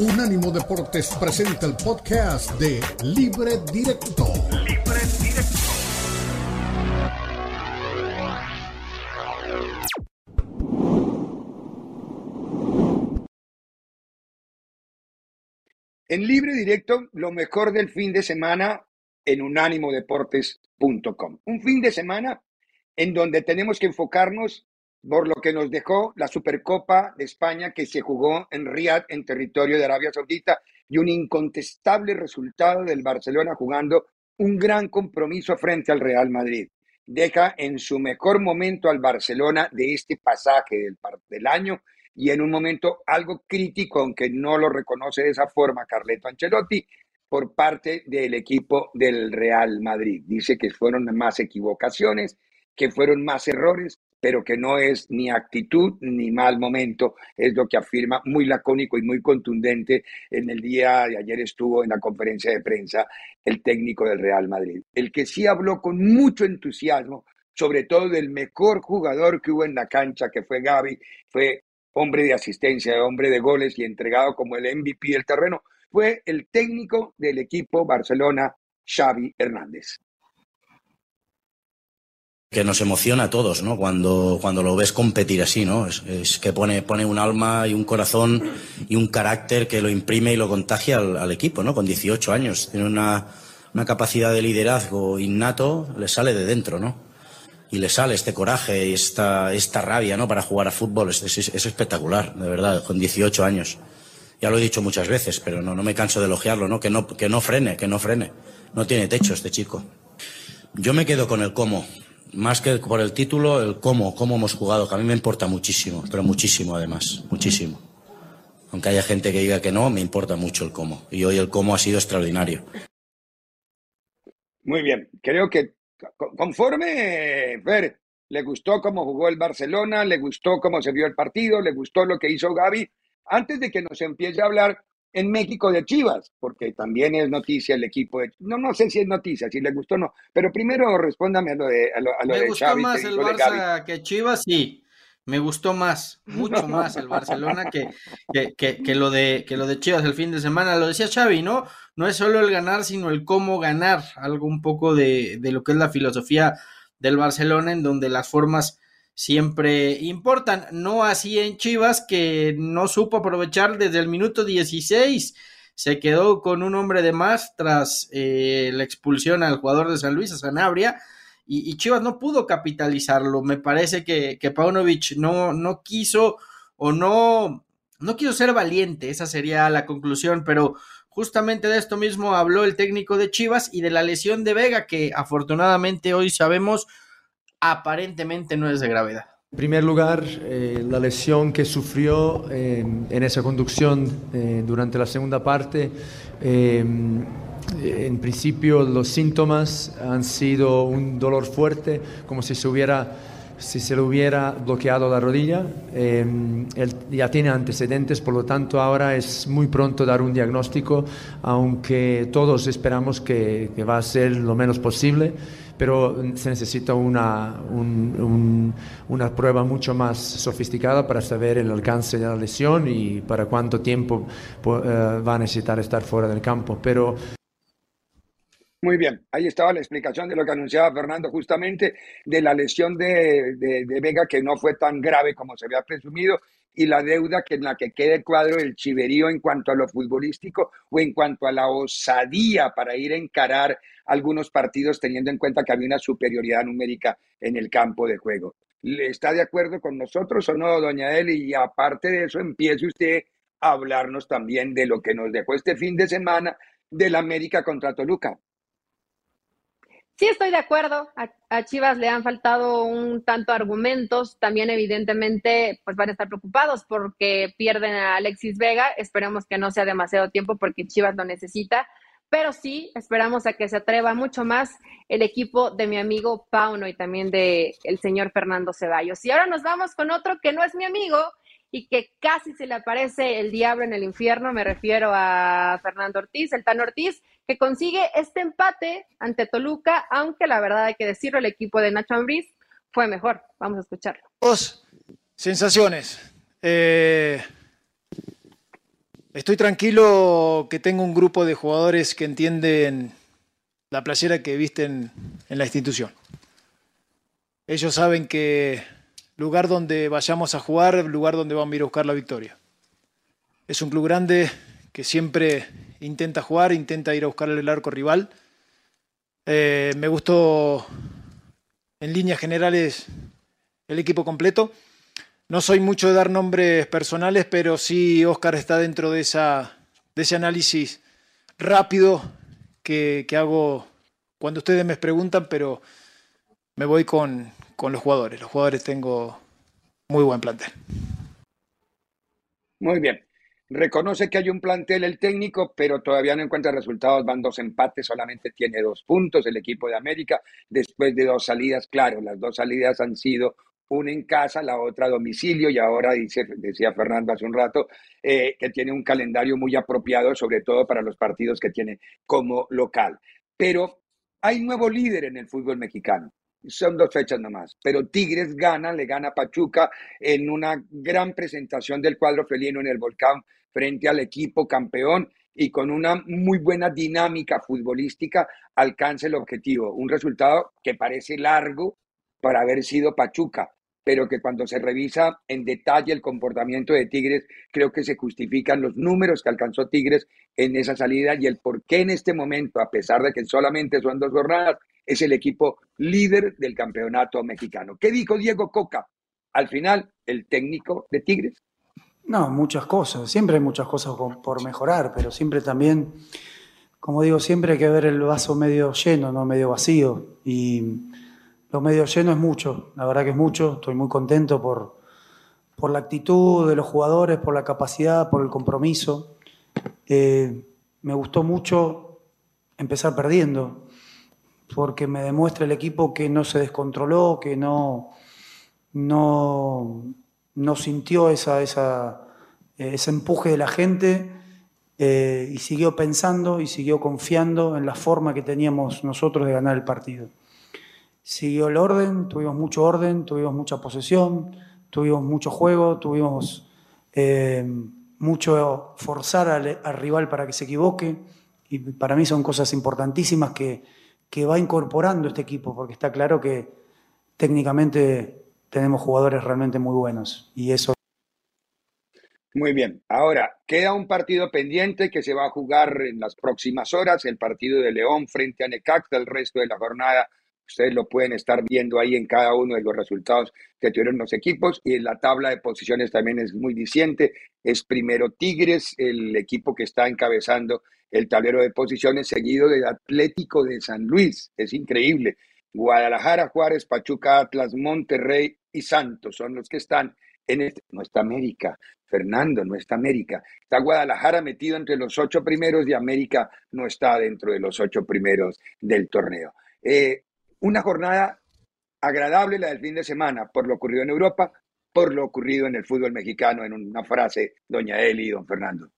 Unánimo Deportes presenta el podcast de Libre Directo. Libre Directo. En Libre Directo, lo mejor del fin de semana en unánimodeportes.com. Un fin de semana en donde tenemos que enfocarnos por lo que nos dejó la Supercopa de España que se jugó en Riyadh, en territorio de Arabia Saudita, y un incontestable resultado del Barcelona jugando un gran compromiso frente al Real Madrid. Deja en su mejor momento al Barcelona de este pasaje del, del año y en un momento algo crítico, aunque no lo reconoce de esa forma Carleto Ancelotti, por parte del equipo del Real Madrid. Dice que fueron más equivocaciones, que fueron más errores, pero que no es ni actitud ni mal momento, es lo que afirma muy lacónico y muy contundente en el día de ayer estuvo en la conferencia de prensa el técnico del Real Madrid. El que sí habló con mucho entusiasmo, sobre todo del mejor jugador que hubo en la cancha, que fue Gaby, fue hombre de asistencia, hombre de goles y entregado como el MVP del terreno, fue el técnico del equipo Barcelona, Xavi Hernández que nos emociona a todos, ¿no? Cuando, cuando lo ves competir así, ¿no? Es, que pone, pone un alma y un corazón y un carácter que lo imprime y lo contagia al, equipo, ¿no? Con 18 años. Tiene una, una, capacidad de liderazgo innato, le sale de dentro, ¿no? Y le sale este coraje y esta, esta rabia, ¿no? Para jugar a fútbol. Es, es, es espectacular, de verdad, con 18 años. Ya lo he dicho muchas veces, pero no, no me canso de elogiarlo, ¿no? Que no, que no frene, que no frene. No tiene techo este chico. Yo me quedo con el cómo más que por el título, el cómo, cómo hemos jugado, que a mí me importa muchísimo, pero muchísimo además, muchísimo. Aunque haya gente que diga que no, me importa mucho el cómo. Y hoy el cómo ha sido extraordinario. Muy bien, creo que conforme, Fer, le gustó cómo jugó el Barcelona, le gustó cómo se vio el partido, le gustó lo que hizo Gaby. Antes de que nos empiece a hablar en México de Chivas, porque también es noticia el equipo de No, no sé si es noticia, si le gustó o no, pero primero respóndame a lo de a lo, Me gustó más el Barça que Chivas, sí. Me gustó más, mucho más el Barcelona que, que, lo de, que lo de Chivas el fin de semana. Lo decía Xavi, ¿no? No es solo el ganar, sino el cómo ganar. Algo un poco de, de lo que es la filosofía del Barcelona, en donde las formas siempre importan. No así en Chivas, que no supo aprovechar desde el minuto 16. Se quedó con un hombre de más tras eh, la expulsión al jugador de San Luis, a Sanabria, y, Chivas no pudo capitalizarlo. Me parece que, que Paunovic no, no quiso o no, no quiso ser valiente, esa sería la conclusión, pero justamente de esto mismo habló el técnico de Chivas y de la lesión de Vega, que afortunadamente hoy sabemos aparentemente no es de gravedad. En primer lugar, eh, la lesión que sufrió en esa conducción eh, durante la segunda parte, eh, en principio los síntomas han sido un dolor fuerte, como si se hubiera si se le hubiera bloqueado la rodilla. él ya tiene antecedentes, por lo tanto ahora es muy pronto dar un diagnóstico, aunque todos esperamos que, que va a ser lo menos posible pero se necesita una, una prueba mucho más sofisticada para saber el alcance de la lesión y para cuánto tiempo eh, va a necesitar estar fuera del campo. Pero muy bien, ahí estaba la explicación de lo que anunciaba Fernando justamente de la lesión de, de, Vega que no fue tan grave como se había presumido y la deuda que en la que quede cuadro el chiverío en cuanto a lo futbolístico o en cuanto a la osadía para ir a encarar algunos partidos teniendo en cuenta que había una superioridad numérica en el campo de juego. ¿Está de acuerdo con nosotros o no, doña Eli? Y aparte de eso, empiece usted a hablarnos también de lo que nos dejó este fin de semana del América contra Toluca. Sí, estoy de acuerdo. A, Chivas le han faltado un tanto argumentos. También, evidentemente, pues van a estar preocupados porque pierden a Alexis Vega. Esperemos que no sea demasiado tiempo porque Chivas lo necesita. Pero sí, esperamos a que se atreva mucho más el equipo de mi amigo Pauno y también de señor Fernando Ceballos. Y ahora nos vamos con otro que no es mi amigo y que casi se le aparece el diablo en el infierno. Me refiero a Fernando Ortiz, el Tan Ortiz, que consigue este empate ante Toluca, aunque la verdad hay que decirlo, el equipo de Nacho Ambriz fue mejor. Vamos a escucharlo. Dos sensaciones. Eh, Estoy tranquilo que tengo un grupo de jugadores que entienden la playera que visten en la institución. Ellos saben que lugar donde vayamos a jugar, lugar donde vamos a ir a buscar la victoria. Es un club grande que siempre intenta jugar, intenta ir a buscar el arco rival. Eh, me gustó en líneas generales el equipo completo. No soy mucho de dar nombres personales, pero sí Oscar está dentro de, esa, de ese análisis rápido que, que hago cuando ustedes me preguntan, pero me voy con, con los jugadores. Los jugadores tengo muy buen plantel. Muy bien. Reconoce que hay un plantel el técnico, pero todavía no encuentra resultados. Van dos empates, solamente tiene dos puntos el equipo de América después de dos salidas. Claro, las dos salidas han sido una en casa, la otra a domicilio, y ahora dice, decía Fernando hace un rato, eh, que tiene un calendario muy apropiado, sobre todo para los partidos que tiene como local. Pero hay nuevo líder en el fútbol mexicano. Son dos fechas nomás, pero Tigres gana, le gana a Pachuca en una gran presentación del cuadro felino en el Volcán frente al equipo campeón y con una muy buena dinámica futbolística alcanza el objetivo. Un resultado que parece largo para haber sido Pachuca, pero que cuando se revisa en detalle el comportamiento de Tigres, creo que se justifican los números que alcanzó Tigres en esa salida y el por qué en este momento, a pesar de que solamente son dos jornadas, es el equipo líder del campeonato mexicano. ¿Qué dijo Diego Coca? Al final, el técnico de Tigres. No, muchas cosas, siempre hay muchas cosas por mejorar, pero siempre también, como digo, siempre hay que ver el vaso medio lleno, no medio vacío. Y lo medio lleno es mucho, la verdad que es mucho, estoy muy contento por, por la actitud de los jugadores, por la capacidad, por el compromiso. Eh, me gustó mucho empezar perdiendo, porque me demuestra el equipo que no se descontroló, que no, no, no sintió esa, esa, ese empuje de la gente eh, y siguió pensando y siguió confiando en la forma que teníamos nosotros de ganar el partido siguió el orden, tuvimos mucho orden, tuvimos mucha posesión, tuvimos mucho juego, tuvimos eh, mucho forzar al, rival para que se equivoque. Y para mí son cosas importantísimas que, que va incorporando este equipo, porque está claro que técnicamente tenemos jugadores realmente muy buenos. Y eso. Muy bien. Ahora, queda un partido pendiente que se va a jugar en las próximas horas, el partido de León frente a Necaxa, el resto de la jornada Ustedes lo pueden estar viendo ahí en cada uno de los resultados que tuvieron los equipos y en la tabla de posiciones también es muy diciente. Es primero Tigres, el equipo que está encabezando el tablero de posiciones, seguido del Atlético de San Luis. Es increíble. Guadalajara, Juárez, Pachuca, Atlas, Monterrey y Santos son los que están en este. No está América, Fernando, no está América. Está Guadalajara metido entre los ocho primeros y América no está dentro de los ocho primeros del torneo. Eh, una jornada agradable la del fin de semana por lo ocurrido en Europa, por lo ocurrido en el fútbol mexicano, en una frase, doña Eli y don Fernando.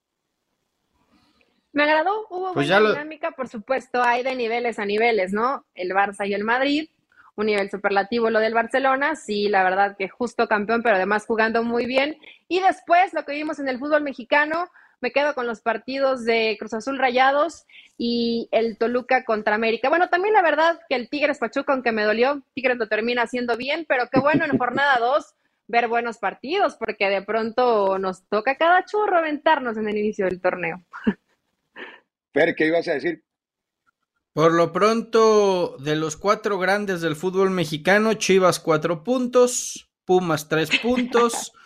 Me agradó, hubo pues buena dinámica, por supuesto, hay de niveles a niveles, ¿no? El Barça y el Madrid, un nivel superlativo lo del Barcelona, sí, la verdad que justo campeón, pero además jugando muy bien. Y después lo que vimos en el fútbol mexicano, me quedo con los partidos de Cruz Azul Rayados y el Toluca contra América. Bueno, también la verdad que el Tigres Pachuca, aunque me dolió, Tigres lo termina haciendo bien, pero qué bueno en jornada 2 ver buenos partidos, porque de pronto nos toca cada churro aventarnos en el inicio del torneo. Fer, ¿qué ibas a decir? Por lo pronto, de los cuatro grandes del fútbol mexicano, Chivas cuatro puntos, Pumas tres puntos,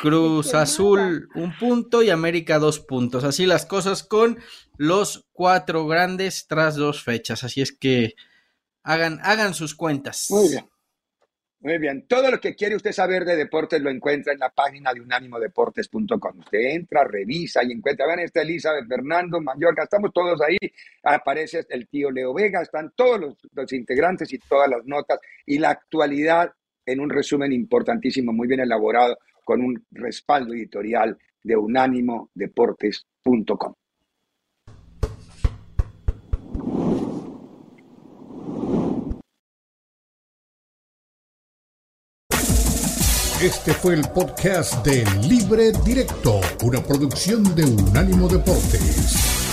Cruz Azul un punto y América dos puntos. Así las cosas con los cuatro grandes tras dos fechas. Así es que hagan, hagan sus cuentas. Muy bien. Muy bien. Todo lo que quiere usted saber de deportes lo encuentra en la página de unánimodeportes.com. Usted entra, revisa y encuentra. Vean, está Elizabeth Fernando, Mallorca, estamos todos ahí. Aparece el tío Leo Vega, están todos los, los integrantes y todas las notas y la actualidad en un resumen importantísimo, muy bien elaborado con un respaldo editorial de unánimodeportes.com. Este fue el podcast de Libre Directo, una producción de Unánimo Deportes.